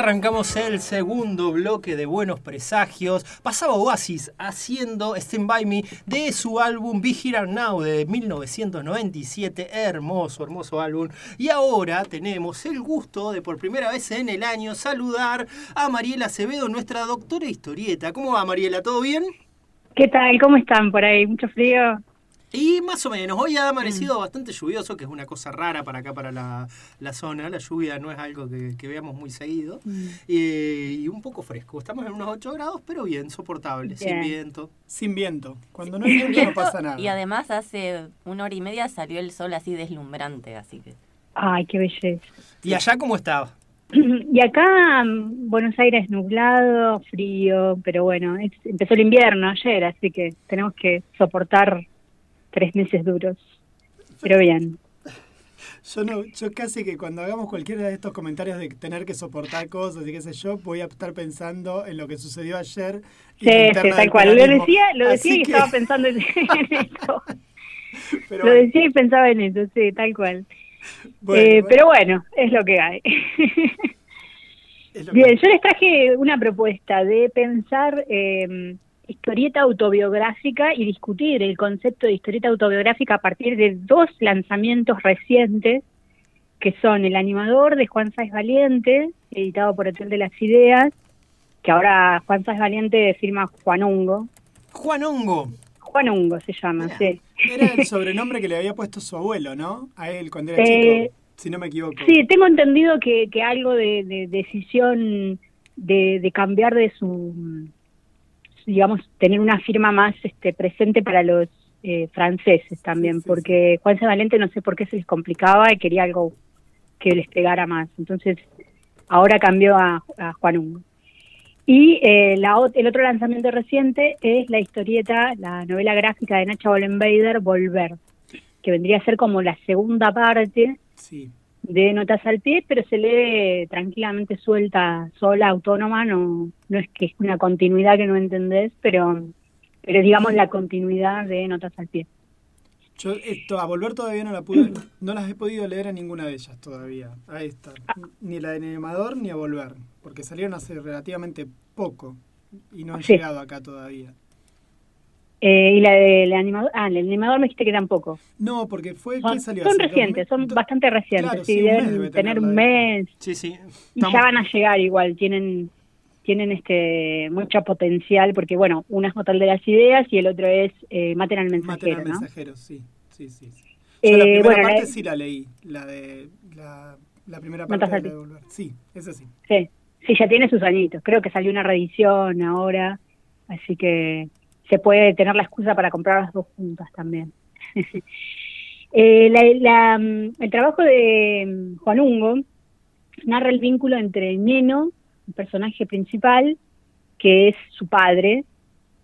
Arrancamos el segundo bloque de Buenos Presagios. Pasaba Oasis haciendo Stand By Me de su álbum Be Here Now de 1997. Hermoso, hermoso álbum. Y ahora tenemos el gusto de por primera vez en el año saludar a Mariela Acevedo, nuestra doctora historieta. ¿Cómo va Mariela? ¿Todo bien? ¿Qué tal? ¿Cómo están por ahí? ¿Mucho frío? Y más o menos, hoy ha amanecido mm. bastante lluvioso, que es una cosa rara para acá, para la, zona. La lluvia no es algo que, veamos muy seguido. Mm. y un poco fresco. Estamos en unos 8 grados, pero bien, soportable, sin viento. Sin viento. Cuando no hay viento no pasa nada. Y además hace una hora y media salió el sol así deslumbrante, así que... Ay, qué belleza. ¿Y allá cómo estaba? Y acá mm, Buenos Aires nublado, frío, pero bueno, empezó el invierno ayer, así que tenemos que soportar tres meses duros, pero bien. Yo no, yo casi que cuando hagamos cualquiera de estos comentarios de tener que soportar cosas y qué sé yo, voy a estar pensando en lo que sucedió ayer. Sí, sí, tal cual. Lo decía, lo decía y estaba pensando en eso. lo decía y pensaba en eso, sí, tal cual. Eh, pero bueno, es lo que hay. Bien, yo les traje una propuesta de pensar eh, historieta autobiográfica y discutir el concepto de historieta autobiográfica a partir de dos lanzamientos recientes, que son El animador de Juan Sáez Valiente, editado por Hotel de las Ideas, que ahora Juan Sáez Valiente firma Juan Hongo. Juan Hongo. Juan Hongo se llama, sí. Era el sobrenombre que le había puesto su abuelo, ¿no? A él cuando era chico, eh, si no me equivoco. Sí, tengo entendido que, que algo de, decisión de, de cambiar de su digamos, tener una firma más este, presente para los eh, franceses también, porque Juan C. Valente no sé por qué se les complicaba y quería algo que les pegara más. Entonces, ahora cambió a, Juan Hugo. Y eh, la, el otro lanzamiento reciente es la historieta, la novela gráfica de Nacha Bollenbader, Volver, que vendría a ser como la segunda parte sí de notas al pie, pero se lee tranquilamente suelta, sola, autónoma, no, no es que es una continuidad que no entendés, pero, pero digamos la continuidad de notas al pie. Yo esto, a volver todavía no la pude, no las he podido leer a ninguna de ellas todavía. Ahí está. Ni la de Animador ni a volver, porque salieron hace relativamente poco y no han llegado acá todavía. Eh, y la del animador, ah, el animador me dijiste que tampoco. No, porque fue son, salió Son recientes, son bastante recientes, sí, deben tener un mes. Sí, sí. Y ya van a llegar igual, tienen tienen este mucho potencial porque bueno, uno es Motel de las Ideas y el otro es eh, Maten al Mensajero, Maten al Mensajero, sí, sí, sí. Yo la eh, primera parte sí la leí, la de la, la primera parte de, Volver. Sí, es así. Sí, sí, ya tiene sus añitos. Creo que salió una reedición ahora, así que se puede tener la excusa para comprar las dos juntas también. Eh, mm, el trabajo de mm, Juan Ungo narra el vínculo entre Neno, el personaje principal, que es su padre.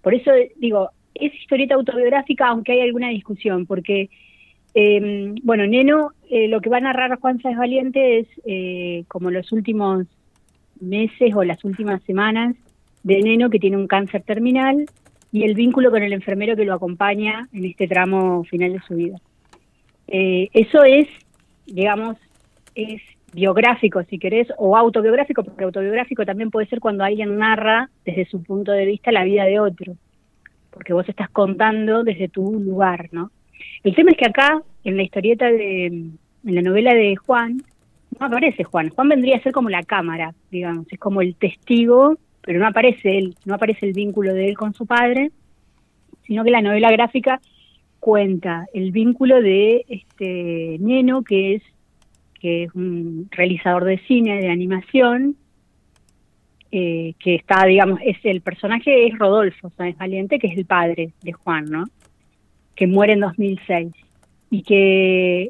Por eso digo, es historieta autobiográfica, aunque hay alguna discusión, porque, em, bueno, Neno, eh, lo que va a narrar Juan Sáenz Valiente es eh, como los últimos meses o las últimas semanas de Neno que tiene un cáncer terminal y el vínculo con el enfermero que lo acompaña en este tramo final de su vida. Eh, eso es, digamos, es biográfico, si querés, o autobiográfico, porque autobiográfico también puede ser cuando alguien narra desde su punto de vista la vida de otro, porque vos estás contando desde tu lugar, ¿no? El tema es que acá, en la historieta de, en la novela de Juan, no aparece Juan. Juan vendría a ser como la cámara, digamos, es como el testigo pero no aparece él, no aparece el vínculo de él con su padre, sino que la novela gráfica cuenta el vínculo de este Neno, que es, que es un realizador de cine, de animación, eh, que está, digamos, es el personaje es Rodolfo Sáenz Valiente, que es el padre de Juan, ¿no? Que muere en 2006 y que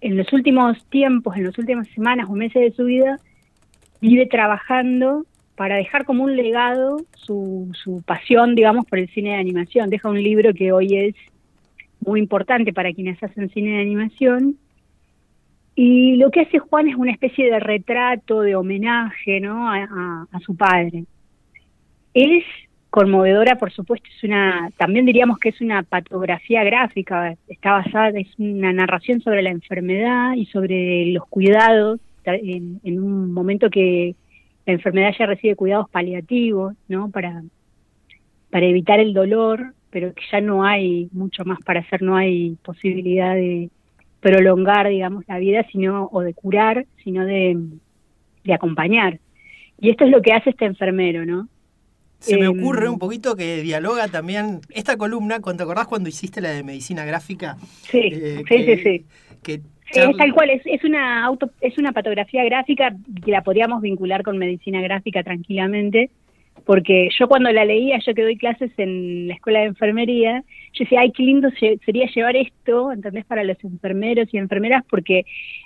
en los últimos tiempos, en las últimas semanas o meses de su vida, vive trabajando para dejar como un legado su, su pasión, digamos, por el cine de animación. Deja un libro que hoy es muy importante para quienes hacen cine de animación. Y lo que hace Juan es una especie de retrato, de homenaje, ¿no? A, su padre. Es conmovedora, por supuesto, es una, también diríamos que es una patografía gráfica, está basada, es una narración sobre la enfermedad y sobre los cuidados en un momento que la enfermedad ya recibe cuidados paliativos, ¿no? Para, para evitar el dolor, pero que ya no hay mucho más para hacer, no hay posibilidad de prolongar, digamos, la vida, sino, o de curar, sino de, de acompañar. Y esto es lo que hace este enfermero, ¿no? Se me Em, ocurre un poquito que dialoga también esta columna, ¿te acordás cuando hiciste la de medicina gráfica? Sí, Eh, sí, que- sí, sí. que Sí, charla- es tal cual, es, es una auto, es una patografía gráfica que la podríamos vincular con medicina gráfica tranquilamente, porque yo cuando la leía, yo que doy clases en la escuela de enfermería, yo decía, ay, qué lindo se- sería llevar esto, ¿entendés? Para los enfermeros y enfermeras, porque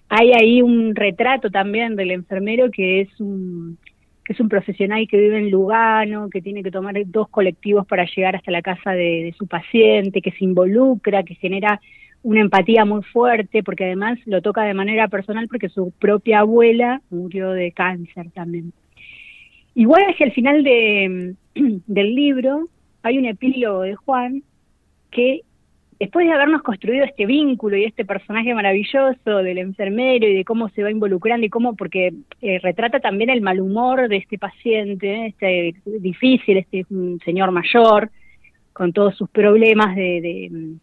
hay ahí un retrato también del enfermero que es un que es un profesional que vive en Lugano, que tiene que tomar dos colectivos para llegar hasta la casa de, de su paciente, que se involucra, que genera una empatía muy fuerte, porque además lo toca de manera personal porque su propia abuela murió de cáncer también. Igual que al final de, del libro hay un epílogo de Juan que después de habernos construido este vínculo y este personaje maravilloso del enfermero y de cómo se va involucrando y cómo, porque eh, retrata también el mal humor de este paciente, este difícil, este es un señor mayor, con todos sus problemas de, de,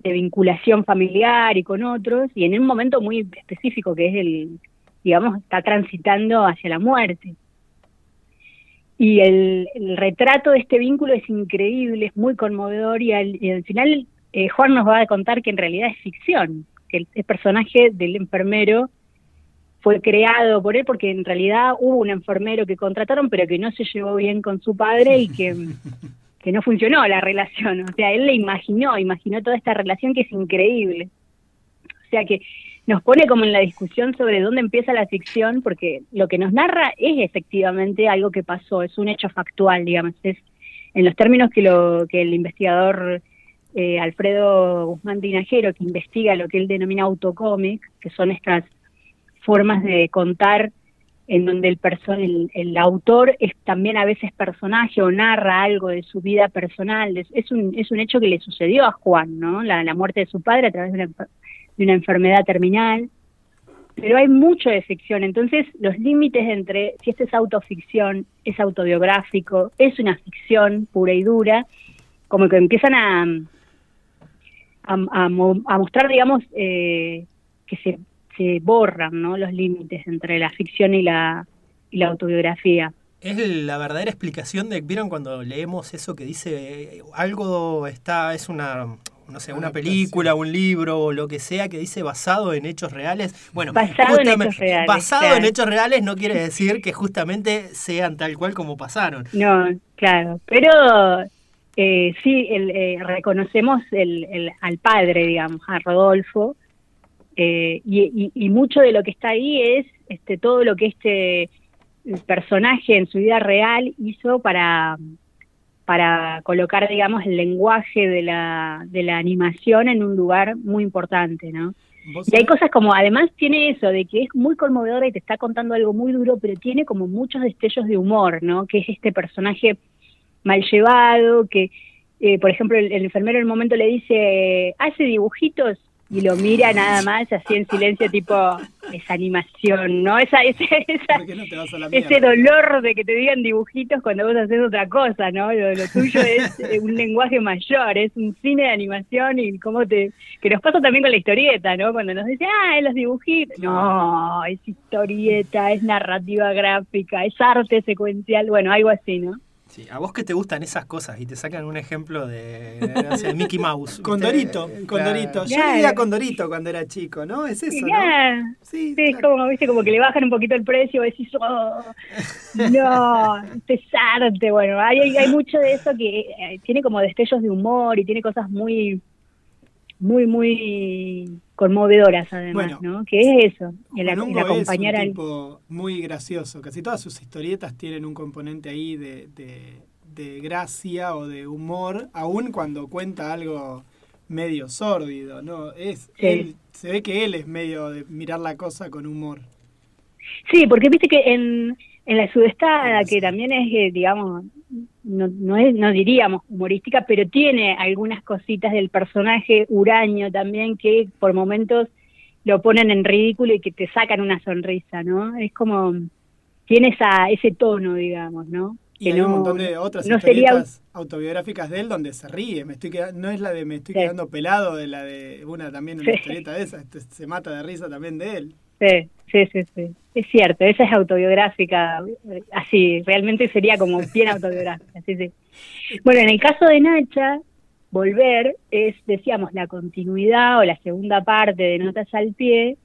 de vinculación familiar y con otros, y en un momento muy específico que es el, digamos, está transitando hacia la muerte. Y el, retrato de este vínculo es increíble, es muy conmovedor, y al, final eh, Juan nos va a contar que en realidad es ficción, que el, personaje del enfermero fue creado por él porque en realidad hubo un enfermero que contrataron pero que no se llevó bien con su padre y que, que no funcionó la relación. O sea, él le imaginó, imaginó toda esta relación que es increíble. O sea que nos pone como en la discusión sobre dónde empieza la ficción porque lo que nos narra es efectivamente algo que pasó, es un hecho factual, digamos, es en los términos que, lo, que el investigador eh, Alfredo Guzmán Tinajero, que investiga lo que él denomina autocómic, que son estas formas de contar en donde el, el, el, autor es también a veces personaje o narra algo de su vida personal. Es, es, un, es un hecho que le sucedió a Juan, ¿no? La, la muerte de su padre a través de una, de una enfermedad terminal. Pero hay mucho de ficción, entonces los límites entre si esto es autoficción, es autobiográfico, es una ficción pura y dura, como que empiezan a, a, a, a mostrar, digamos, eh, que se, se, borran ¿no? los límites entre la ficción y la, y la autobiografía. Es la verdadera explicación de, ¿vieron cuando leemos eso que dice algo está, es una, no sé, una película, un libro o lo que sea que dice basado en hechos reales? Bueno, basado en hechos reales. Basado claro. en hechos reales no quiere decir que justamente sean tal cual como pasaron. No, claro, pero eh, sí, el, eh, reconocemos el, el, al padre, digamos, a Rodolfo, eh, y, y, y, mucho de lo que está ahí es este, todo lo que este personaje en su vida real hizo para, para colocar, digamos, el lenguaje de la, de la animación en un lugar muy importante, ¿no? Y hay cosas como, además tiene eso, de que es muy conmovedora y te está contando algo muy duro, pero tiene como muchos destellos de humor, ¿no? Que es este personaje mal llevado, que, eh, por ejemplo, el, el, enfermero en un momento le dice, hace dibujitos, y lo mira nada más, así en silencio, tipo, esa animación, ¿no? Esa, esa, esa no ese dolor de que te digan dibujitos cuando vos haces otra cosa, ¿no? Lo, lo tuyo es un lenguaje mayor, es un cine de animación y cómo te... que nos pasa también con la historieta, ¿no? Cuando nos dice, ah, los dibujitos. No, es historieta, es narrativa gráfica, es arte secuencial, bueno, algo así, ¿no? Sí, a vos que te gustan esas cosas y te sacan un ejemplo de, Mickey Mouse. Condorito, Condorito. Yo claro. leía Condorito cuando era chico, ¿no? Es eso, yeah. ¿no? Sí, sí claro. es como, viste, como que le bajan un poquito el precio y decís, oh, no, este es arte. Bueno, hay, hay mucho de eso que eh, tiene como destellos de humor y tiene cosas muy, muy, muy conmovedoras además, bueno, ¿no? Que es eso, el, el acompañar es un al... tipo muy gracioso, casi todas sus historietas tienen un componente ahí de, de, de, gracia o de humor, aun cuando cuenta algo medio sórdido, ¿no? Es sí. él, se ve que él es medio de mirar la cosa con humor. Sí, porque viste que en, en la sudestada, que también es, eh, digamos, no, no, es, no diríamos humorística, pero tiene algunas cositas del personaje huraño también que por momentos lo ponen en ridículo y que te sacan una sonrisa, ¿no? Es como tiene esa, ese tono, digamos, ¿no? Y hay un montón de otras historietas autobiográficas de él donde se ríe. Me estoy no es la de me estoy quedando pelado, de la de una también una historieta de esa. Este, se mata de risa también de él. Sí, sí, sí. Es cierto, esa es autobiográfica, así, realmente sería como bien autobiográfica, sí, sí. Bueno, en el caso de Nacha, volver es, decíamos, la continuidad o la segunda parte de Notas al Pie,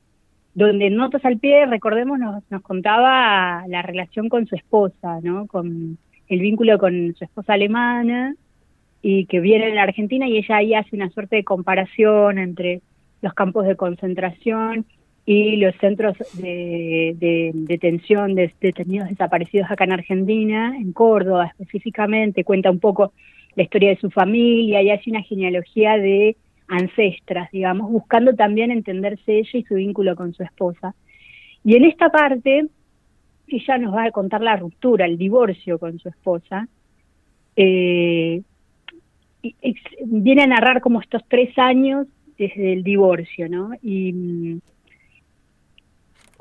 donde Notas al Pie, recordemos, nos, nos contaba la relación con su esposa, ¿no? Con el vínculo con su esposa alemana y que viene en la Argentina y ella ahí hace una suerte de comparación entre los campos de concentración y los centros de, detención de detenidos desaparecidos acá en Argentina, en Córdoba específicamente, cuenta un poco la historia de su familia y hace una genealogía de ancestras, digamos, buscando también entenderse ella y su vínculo con su esposa. Y en esta parte, ella nos va a contar la ruptura, el divorcio con su esposa. Eh, viene a narrar como estos tres años desde el divorcio, ¿no? Y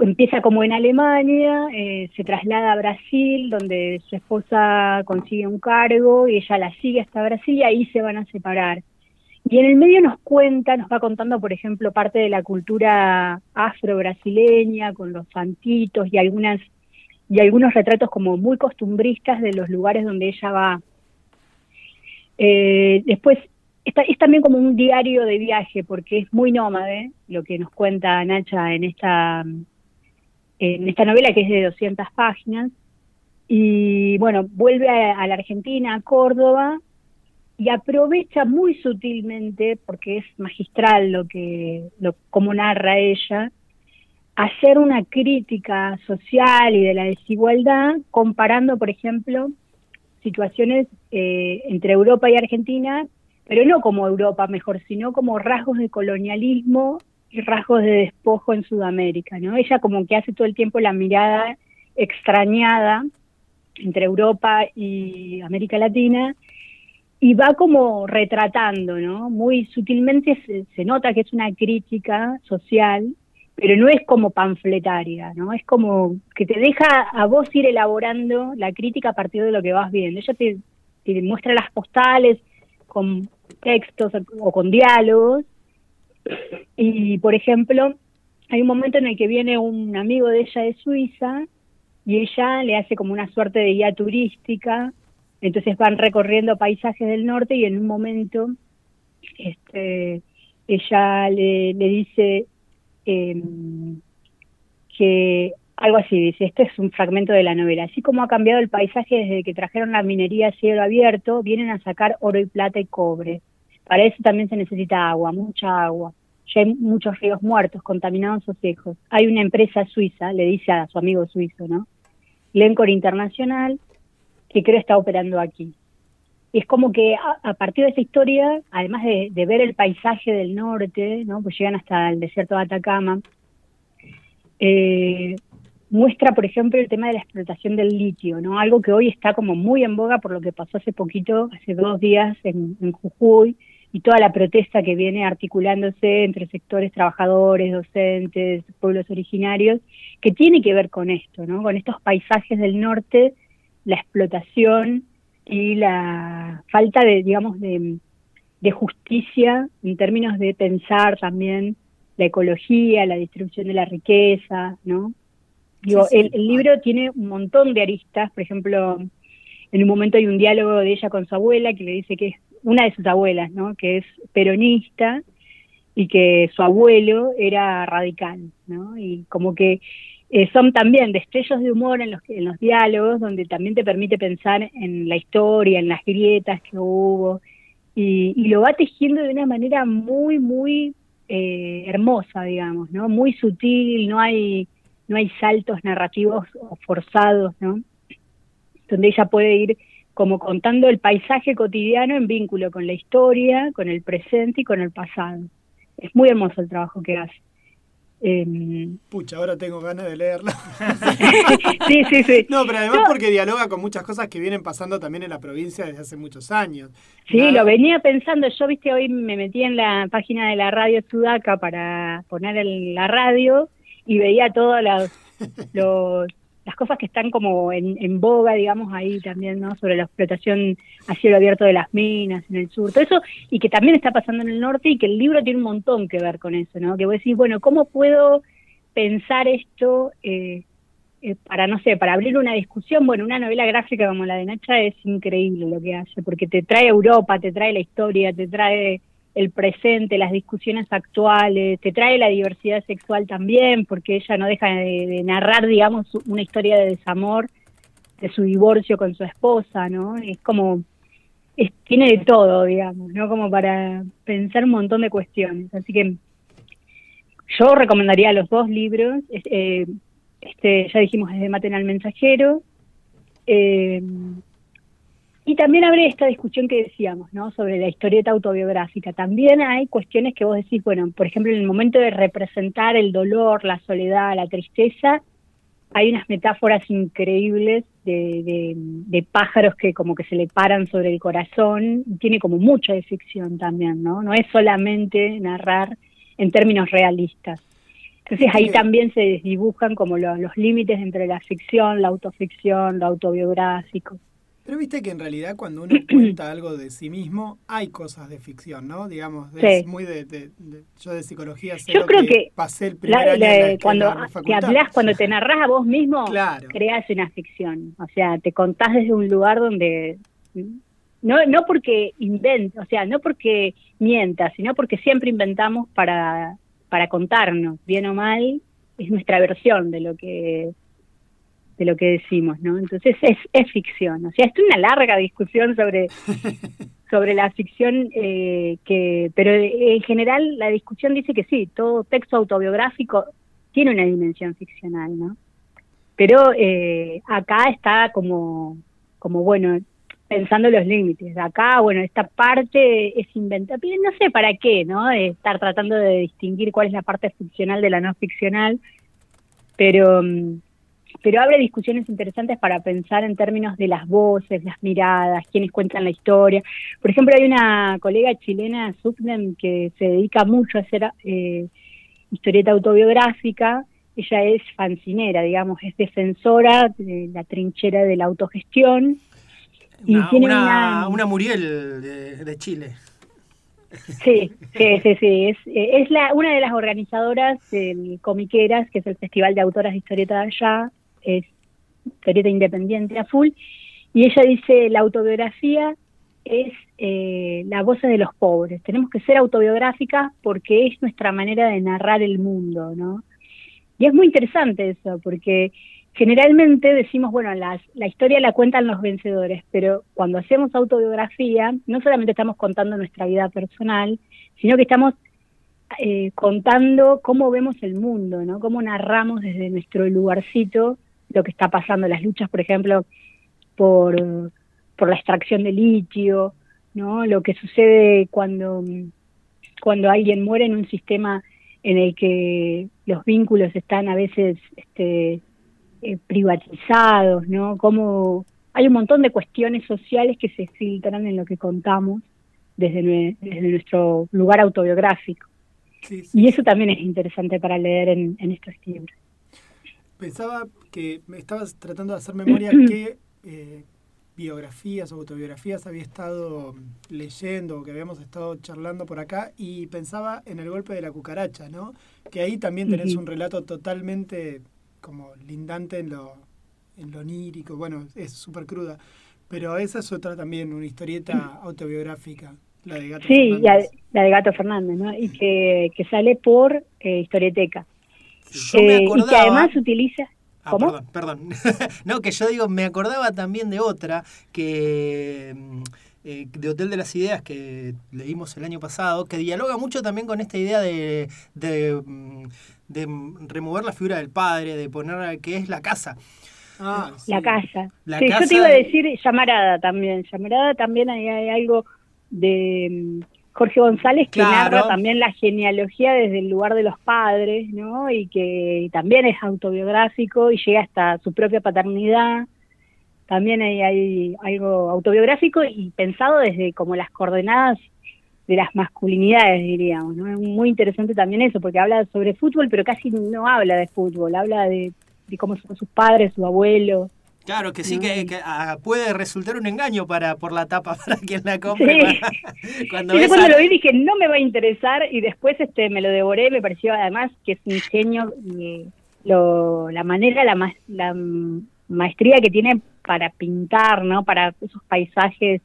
empieza como en Alemania, eh, se traslada a Brasil, donde su esposa consigue un cargo y ella la sigue hasta Brasil y ahí se van a separar. Y en el medio nos cuenta, nos va contando, por ejemplo, parte de la cultura afro-brasileña, con los santitos y algunas y algunos retratos como muy costumbristas de los lugares donde ella va. Eh, después es también como un diario de viaje porque es muy nómade lo que nos cuenta Nacha en esta en esta novela que es de 200 páginas. Y bueno, vuelve a, la Argentina, a Córdoba, y aprovecha muy sutilmente, porque es magistral lo que, como narra ella, hacer una crítica social y de la desigualdad, comparando, por ejemplo, situaciones eh, entre Europa y Argentina, pero no como Europa mejor, sino como rasgos de colonialismo rasgos de despojo en Sudamérica, ¿no? Ella como que hace todo el tiempo la mirada extrañada entre Europa y América Latina y va como retratando, ¿no? Muy sutilmente se, nota que es una crítica social, pero no es como panfletaria, ¿no? Es como que te deja a vos ir elaborando la crítica a partir de lo que vas viendo. Ella te muestra las postales con textos o con diálogos y, por ejemplo, hay un momento en el que viene un amigo de ella de Suiza y ella le hace como una suerte de guía turística, entonces van recorriendo paisajes del norte y en un momento este, ella le, dice em, que algo así, dice, este es un fragmento de la novela, así como ha cambiado el paisaje desde que trajeron la minería a cielo abierto, vienen a sacar oro y plata y cobre. Para eso también se necesita agua, mucha agua. Ya hay muchos ríos muertos, contaminados o secos. Hay una empresa suiza, le dice a su amigo suizo, ¿no? Lencor Internacional, que creo está operando aquí. Y es como que a, partir de esa historia, además de, ver el paisaje del norte, ¿no? Pues llegan hasta el desierto de Atacama, eh, muestra, por ejemplo, el tema de la explotación del litio, ¿no? Algo que hoy está como muy en boga por lo que pasó hace poquito, hace dos días en Jujuy, y toda la protesta que viene articulándose entre sectores trabajadores, docentes, pueblos originarios, que tiene que ver con esto, ¿no? Con estos paisajes del norte, la explotación y la falta de, digamos, de, justicia en términos de pensar también la ecología, la distribución de la riqueza, ¿no? Digo, el, el libro tiene un montón de aristas, por ejemplo, en un momento hay un diálogo de ella con su abuela que le dice que es una de sus abuelas, ¿no? Que es peronista y que su abuelo era radical, ¿no? Y como que eh, son también destellos de humor en los, en los diálogos, donde también te permite pensar en la historia, en las grietas que hubo, y, lo va tejiendo de una manera muy, muy eh, hermosa, digamos, ¿no? Muy sutil, no hay, no hay saltos narrativos forzados, ¿no? Donde ella puede ir como contando el paisaje cotidiano en vínculo con la historia, con el presente y con el pasado. Es muy hermoso el trabajo que hace. Em, Pucha, ahora tengo ganas de leerlo. sí, sí, sí. No, pero además porque dialoga con muchas cosas que vienen pasando también en la provincia desde hace muchos años. Sí, lo venía pensando. Yo, viste, hoy me metí en la página de la radio Sudaca para poner la radio y veía todos los, los las cosas que están como en, en boga, digamos, ahí también, ¿no? Sobre la explotación a cielo abierto de las minas en el sur, todo eso, y que también está pasando en el norte y que el libro tiene un montón que ver con eso, ¿no? Que vos decís, bueno, ¿cómo puedo pensar esto eh, eh, para, no sé, para abrir una discusión? Bueno, una novela gráfica como la de Nacha es increíble lo que hace, porque te trae Europa, te trae la historia, te trae el presente, las discusiones actuales, te trae la diversidad sexual también, porque ella no deja de, narrar, digamos, una historia de desamor, de su divorcio con su esposa, ¿no? Es como, tiene de todo, digamos, ¿no? Como para pensar un montón de cuestiones. Así que yo recomendaría los dos libros, eh, este, ya dijimos, es de Maten al Mensajero, eh, y también abre esta discusión que decíamos, ¿no? Sobre la historieta autobiográfica. También hay cuestiones que vos decís, bueno, por ejemplo, en el momento de representar el dolor, la soledad, la tristeza, hay unas metáforas increíbles de, de, pájaros que como que se le paran sobre el corazón. Tiene como mucha de ficción también, ¿no? No es solamente narrar en términos realistas. Entonces ahí también se desdibujan como los límites entre la ficción, la autoficción, lo autobiográfico. Pero viste que en realidad cuando uno cuenta algo de sí mismo, hay cosas de ficción, ¿no? Digamos, es muy de, Yo de psicología sé yo creo que, pasé el primer año de cuando te hablas, cuando te narras a vos mismo, creas una ficción. O sea, te contás desde un lugar donde... No, no porque o sea, no porque mientas, sino porque siempre inventamos para, para contarnos, bien o mal, es nuestra versión de lo que de lo que decimos, ¿no? Entonces es, es ficción, o sea, es una larga discusión sobre, sobre la ficción, eh, que, pero en general la discusión dice que sí, todo texto autobiográfico tiene una dimensión ficcional, ¿no? Pero eh, acá está como, como, bueno, pensando los límites. Acá, bueno, esta parte es inventada, no sé para qué, ¿no? estar tratando de distinguir cuál es la parte ficcional de la no ficcional, pero mm, pero abre discusiones interesantes para pensar en términos de las voces, las miradas, quienes cuentan la historia. Por ejemplo, hay una colega chilena, Subnem, que se dedica mucho a hacer eh, historieta autobiográfica. Ella es fancinera, digamos, es defensora de la trinchera de la autogestión. y tiene una, una, Muriel de, Chile. Sí, sí, sí, sí. Es, es la, una de las organizadoras del Comiqueras, que es el Festival de Autoras de Historieta de allá, es historieta independiente a full, y ella dice, la autobiografía es eh, la voz de los pobres, tenemos que ser autobiográficas porque es nuestra manera de narrar el mundo, ¿no? Y es muy interesante eso, porque generalmente decimos, bueno, las, la historia la cuentan los vencedores, pero cuando hacemos autobiografía, no solamente estamos contando nuestra vida personal, sino que estamos eh, contando cómo vemos el mundo, ¿no? Cómo narramos desde nuestro lugarcito lo que está pasando, las luchas, por ejemplo, por, por la extracción de litio, ¿no? Lo que sucede cuando, cuando alguien muere en un sistema en el que los vínculos están a veces este, eh, privatizados, ¿no? Como hay un montón de cuestiones sociales que se filtran en lo que contamos desde, desde nuestro lugar autobiográfico. Y eso también es interesante para leer en, en estos libros. Pensaba que me estabas tratando de hacer memoria qué eh, biografías o autobiografías había estado leyendo o que habíamos estado charlando por acá y pensaba en el golpe de la cucaracha, ¿no? Que ahí también tenés un relato totalmente como lindante en lo, en lo onírico, bueno, es súper cruda, pero esa es otra también, una historieta autobiográfica. La de Gato sí, la de Gato Fernández, ¿no? Y que, que sale por eh, Historieteca. Yo me acordaba... Eh, y que además utiliza... Ah, ¿Cómo? perdón, perdón. no, que yo digo, me acordaba también de otra que mm, eh, de Hotel de las Ideas que leímos el año pasado, que dialoga mucho también con esta idea de, de, mm, de remover la figura del padre, de poner que es la casa. Ah, La casa. sí, yo te iba a decir llamarada también. Llamarada también hay algo de mm, Jorge González, que narra también la genealogía desde el lugar de los padres, ¿no? Y que también es autobiográfico y llega hasta su propia paternidad. También hay, hay algo autobiográfico y pensado desde como las coordenadas de las masculinidades, diríamos, ¿no? Es muy interesante también eso, porque habla sobre fútbol, pero casi no habla de fútbol, habla de, de cómo son sus padres, su abuelo. Claro, que sí, que, ah, puede resultar un engaño para por la tapa para quien la compre. cuando, cuando lo vi dije, no me va a interesar y después este me lo devoré, me pareció además que es un genio, lo, la manera, la, la maestría que tiene para pintar, ¿no? Para esos paisajes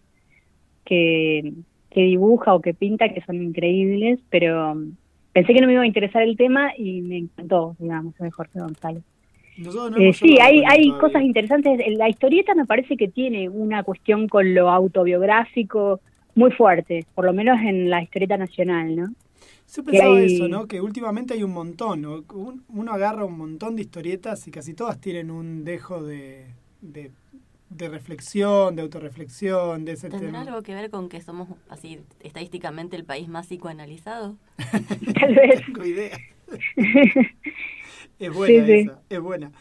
que, que dibuja o que pinta que son increíbles, pero pensé que no me iba a interesar el tema y me encantó, digamos, de Jorge González. Eh, sí, hay, hay cosas interesantes. La historieta me parece que tiene una cuestión con lo autobiográfico muy fuerte, por lo menos en la historieta nacional, ¿no? Yo pensaba eso, ¿no? Que últimamente hay un montón, ¿no? Uno agarra un montón de historietas y casi todas tienen un dejo de, de, reflexión, de autorreflexión, de ese ¿Tendrá algo que ver con que somos, así, estadísticamente el país más psicoanalizado? Tal vez. Tengo idea. es buena esa, es buena.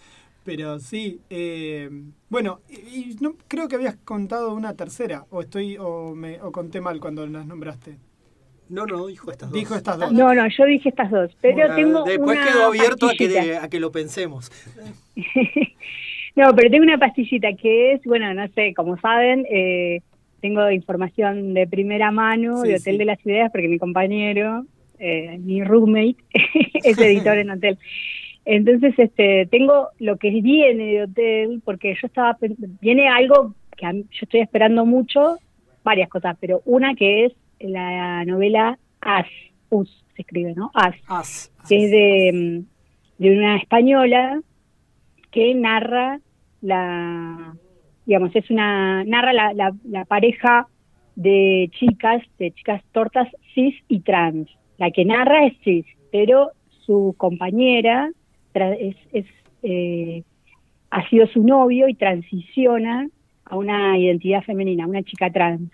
Pero sí, eh, bueno, y, no, creo que habías contado una tercera, o estoy o, me, o conté mal cuando las nombraste. No, no, dijo estas dos. Dijo estas dos. No, no, yo dije estas dos. Pero tengo después quedó abierto a que, a que lo pensemos. no, pero tengo una pastillita que es, bueno, no sé, como saben, eh, tengo información de primera mano de Hotel de las Ideas porque mi compañero, eh, mi roommate, es editor en Hotel. Entonces, este, tengo lo que viene de Hotel porque yo estaba, viene algo que yo estoy esperando mucho, varias cosas, pero una que es la novela As, Us se escribe, ¿no? As, que es de, de una española que narra la, digamos, es una, narra la, la, pareja de chicas, de chicas tortas cis y trans. La que narra es cis, pero su compañera es, es eh, ha sido su novio y transiciona a una identidad femenina, una chica trans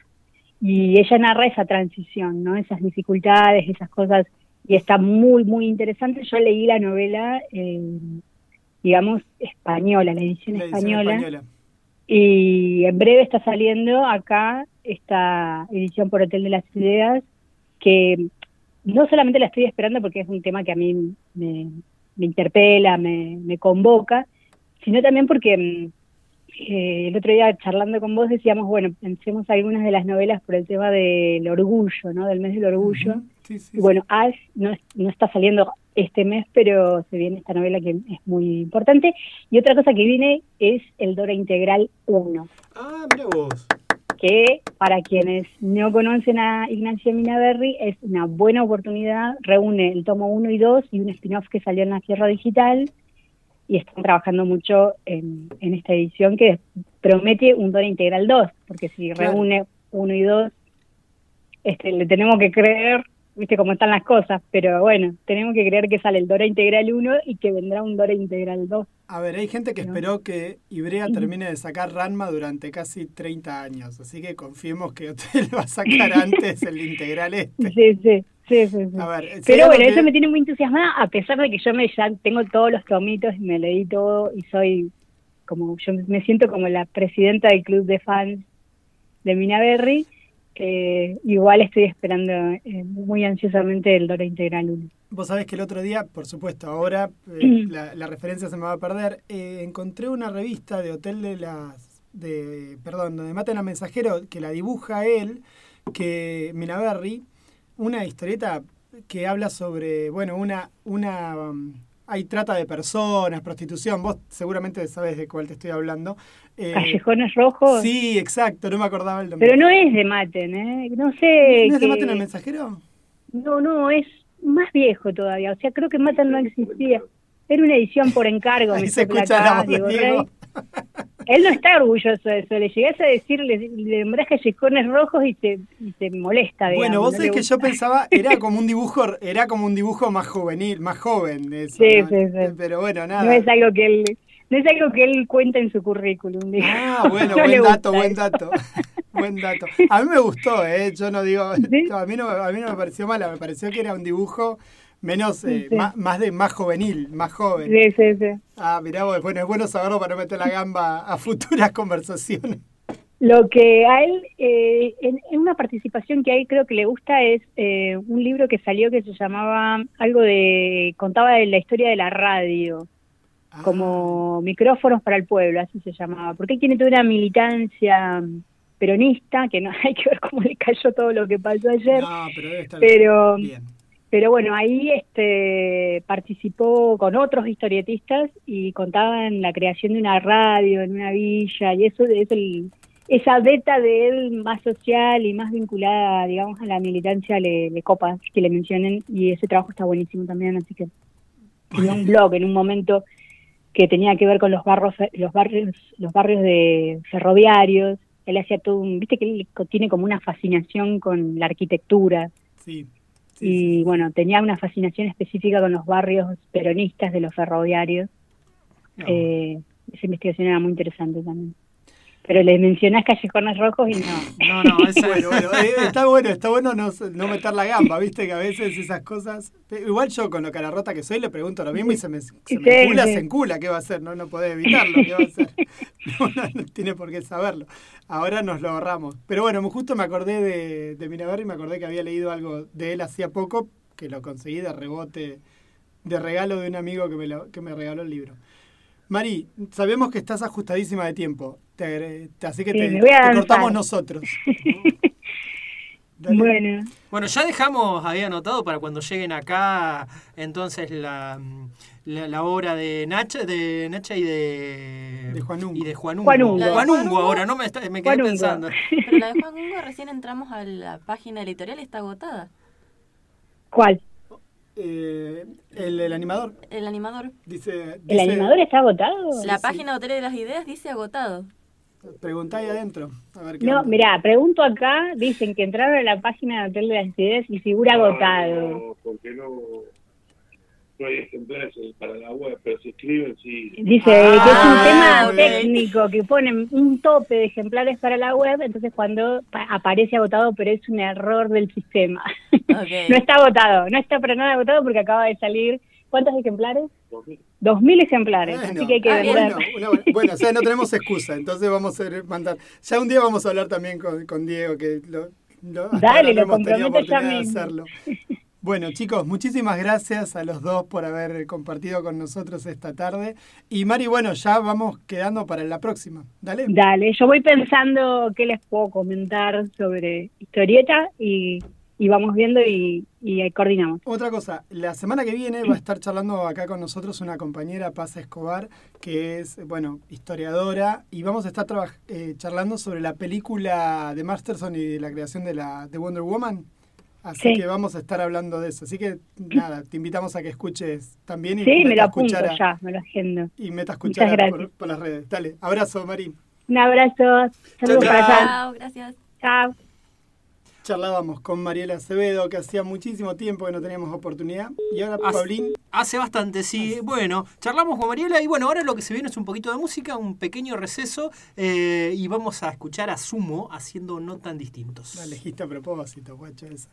y ella narra esa transición, ¿no? Esas dificultades, esas cosas, y está muy, muy interesante. Yo leí la novela, digamos, española, la edición, española, y en breve está saliendo acá esta edición por Hotel de las Ideas, que no solamente la estoy esperando porque es un tema que a mí me, me interpela, me, me convoca, sino también porque mm, eh, el otro día charlando con vos decíamos, bueno, pensemos algunas de las novelas por el tema del orgullo, ¿no? Del mes del orgullo. y bueno, Ash no, no está saliendo este mes, pero se viene esta novela que es muy importante. Y otra cosa que viene es el Dora Integral 1. Ah, mira vos. Que para quienes no conocen a Ignacia Minaberri es una buena oportunidad, reúne el tomo 1 y 2 y un spin-off que salió en la Sierra Digital y están trabajando mucho en, esta edición que promete un Dora Integral 2, porque si reúne uno y dos, este, le tenemos que creer, viste cómo están las cosas, pero bueno, tenemos que creer que sale el Dora Integral 1 y que vendrá un Dora Integral 2. A ver, hay gente que esperó que Ibrea termine de sacar Ranma durante casi 30 años, así que confiemos que Hotel va a sacar antes el Integral este. Sí, sí. Sí, sí, Pero bueno, eso me tiene muy entusiasmada, a pesar de que yo me ya tengo todos los tomitos y me leí todo y soy como, yo me siento como la presidenta del club de fans de Mina Berry. Igual estoy esperando eh, muy ansiosamente el Dora Integral 1. Vos sabés que el otro día, por supuesto, ahora eh, la, referencia se me va a perder, eh, encontré una revista de Hotel de las, de, perdón, donde matan a mensajero, que la dibuja él, que Minaberry, una historieta que habla sobre, bueno, una, una, um, hay trata de personas, prostitución, vos seguramente sabés de cuál te estoy hablando. Eh, Callejones Rojos. Sí, exacto, no me acordaba el nombre. Pero no es de Maten, ¿eh? No sé. ¿No es de Maten el mensajero? No, no, es más viejo todavía, o sea, creo que Maten no existía. Era una edición por encargo. Ahí se escucha la voz él no está orgulloso de eso. Le llegas a decir, le, le nombrás callejones rojos y se, y se molesta. Digamos, bueno, vos sabés que yo pensaba, era como un dibujo, era como un dibujo más juvenil, más joven. Eso, sí, sí, sí. Pero bueno, nada. No es algo que él, no es algo que él cuenta en su currículum. Ah, bueno, buen dato, buen dato. buen dato. A mí me gustó, ¿eh? Yo no digo, a, mí no, a mí no me pareció mala, me pareció que era un dibujo menos, eh, más, de más juvenil, más joven. Sí, sí, sí. Ah, mirá bueno, es bueno saberlo para no meter la gamba a futuras conversaciones. Lo que a él, eh, en, una participación que a él creo que le gusta es eh, un libro que salió que se llamaba algo de, contaba de la historia de la radio. Ah. como micrófonos para el pueblo, así se llamaba, porque él tiene toda una militancia peronista, que no hay que ver cómo le cayó todo lo que pasó ayer, No, pero debe estar pero bien. Pero bueno, ahí este participó con otros historietistas y contaban la creación de una radio en una villa y eso es el esa beta de él más social y más vinculada, digamos, a la militancia le, le copa que le mencionen y ese trabajo está buenísimo también, así que tenía un blog en un momento que tenía que ver con los barrios los barrios los barrios de ferroviarios él hacía todo un viste que él tiene como una fascinación con la arquitectura Sí. Y bueno tenía una fascinación específica con los barrios peronistas de los ferroviarios. No. eh, esa investigación era muy interesante también pero le mencionás callejones rojos y no No, no, esa Bueno, bueno, eh, está bueno, está bueno no, no meter la gamba, viste que a veces esas cosas. eh, Igual yo con lo cara rota que soy le pregunto lo mismo y se me, se me Sí, encula, sí. se encula, ¿qué va a hacer? No, no podés evitarlo, ¿qué va a hacer? No, no, no tiene por qué saberlo. Ahora nos lo ahorramos. Pero bueno, justo me acordé de, de Minaberri y me acordé que había leído algo de él hacía poco, que lo conseguí de rebote, de regalo de un amigo que me, lo- que me regaló el libro. Mari, sabemos que estás ajustadísima de tiempo, te agre- te- así que Sí, te, cortamos nosotros. Dale. bueno Bueno, ya dejamos ahí anotado para cuando lleguen acá, entonces la, la, la obra de Nacha, de Nacha y de, De Juanungo. y de Juanungo. Juanungo. La de Juanungo Juanungo. ahora, no me, está- me quedé Juanungo. pensando. Pero la de Juan Hugo recién entramos a la página editorial y está agotada. ¿cuál? Eh, el, el animador El animador. dice, ¿el animador está agotado? la sí. página Hotel de las Ideas dice agotado. preguntá ahí adentro. A ver qué No, onda. mirá, pregunto acá, dicen que entraron a la página de Hotel de las Ideas y figura agotado. No, porque no, no hay ejemplares para la web, pero se escriben, sí. Dice Ah, que es un tema ok. técnico, que ponen un tope de ejemplares para la web, entonces cuando pa- aparece agotado, pero es un error del sistema. No está agotado, no está para nada agotado porque acaba de salir, ¿cuántos ejemplares? Dos mil ejemplares, Bueno, así que hay que ah, vender. bueno, o sea, no tenemos excusa, entonces vamos a mandar. Ya un día vamos a hablar también con, con Diego, que lo, lo- Dale, lo comprometo ya mismo. hacerlo. Bueno, chicos, muchísimas gracias a los dos por haber compartido con nosotros esta tarde. Y Mari, bueno, ya vamos quedando para la próxima. Dale. Dale, yo voy pensando qué les puedo comentar sobre historieta y, y vamos viendo y, y ahí coordinamos. Otra cosa, la semana que viene va a estar charlando acá con nosotros una compañera, Paz Escobar, que es, bueno, historiadora, y vamos a estar eh, charlando sobre la película de Masterson y la creación de la de Wonder Woman. Así Sí. que vamos a estar hablando de eso. Así que nada, te invitamos a que escuches también y Sí, me lo apunto ya, me lo agendo. y meta escuchar por, por las redes. Dale, abrazo, Mari. Un abrazo, saludos chao. para allá. Chao, gracias. Chao. Charlábamos con Mariela Acevedo, que hacía muchísimo tiempo que no teníamos oportunidad. Y ahora, Hace- Paulín, Hace bastante, sí. Bueno, charlamos con Mariela y bueno, ahora lo que se viene es un poquito de música, un pequeño receso eh, y vamos a escuchar a Sumo haciendo no tan distintos. la elegiste a propósito, guacho, esa.